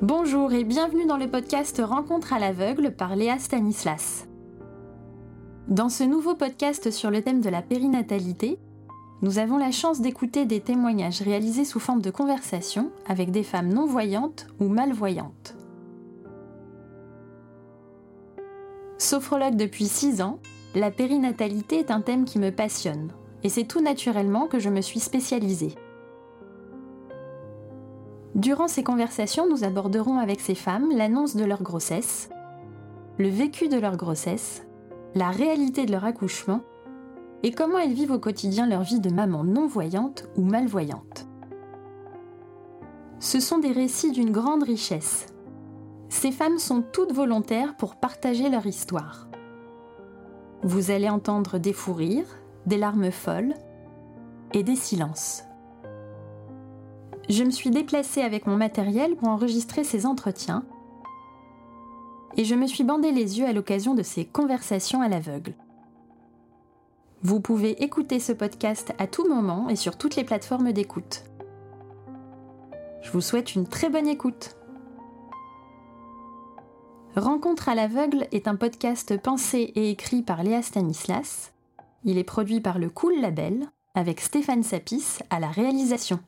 Bonjour et bienvenue dans le podcast Rencontre à l'aveugle par Léa Stanislas. Dans ce nouveau podcast sur le thème de la périnatalité, nous avons la chance d'écouter des témoignages réalisés sous forme de conversation avec des femmes non-voyantes ou malvoyantes. Sophrologue depuis 6 ans, la périnatalité est un thème qui me passionne, et c'est tout naturellement que je me suis spécialisée. Durant ces conversations, nous aborderons avec ces femmes l'annonce de leur grossesse, le vécu de leur grossesse, la réalité de leur accouchement et comment elles vivent au quotidien leur vie de maman non-voyante ou malvoyante. Ce sont des récits d'une grande richesse. Ces femmes sont toutes volontaires pour partager leur histoire. Vous allez entendre des fous rires, des larmes folles et des silences. Je me suis déplacée avec mon matériel pour enregistrer ces entretiens et je me suis bandé les yeux à l'occasion de ces conversations à l'aveugle. Vous pouvez écouter ce podcast à tout moment et sur toutes les plateformes d'écoute. Je vous souhaite une très bonne écoute. Rencontre à l'aveugle est un podcast pensé et écrit par Léa Stanislas. Il est produit par le Cool Label avec Stéphane Sapis à la réalisation.